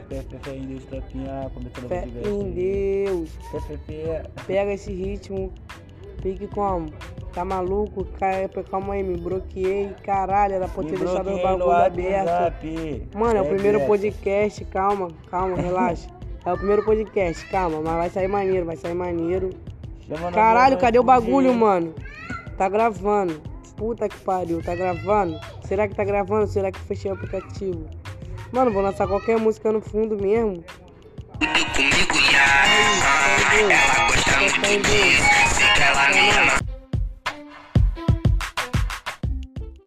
fé, fé, fé em Deus, tropinha, começando Fé a em Deus. Fé, fé, fé. Pega esse ritmo. Pique como? Tá maluco? Ca- Calma aí, me bloqueei. Caralho, era pra ter deixado no bagulho aberto. WhatsApp. Mano, é o primeiro podcast, calma, calma, relaxa. É o primeiro podcast, calma, mas vai sair maneiro, vai sair maneiro. Chama Caralho, minha cadê o bagulho, mano? Tá gravando. Puta que pariu, tá gravando? Será que tá gravando? Será que fechei o aplicativo? Mano, vou lançar qualquer música no fundo mesmo. comigo. Ela gosta muito disso. Sei que ela me.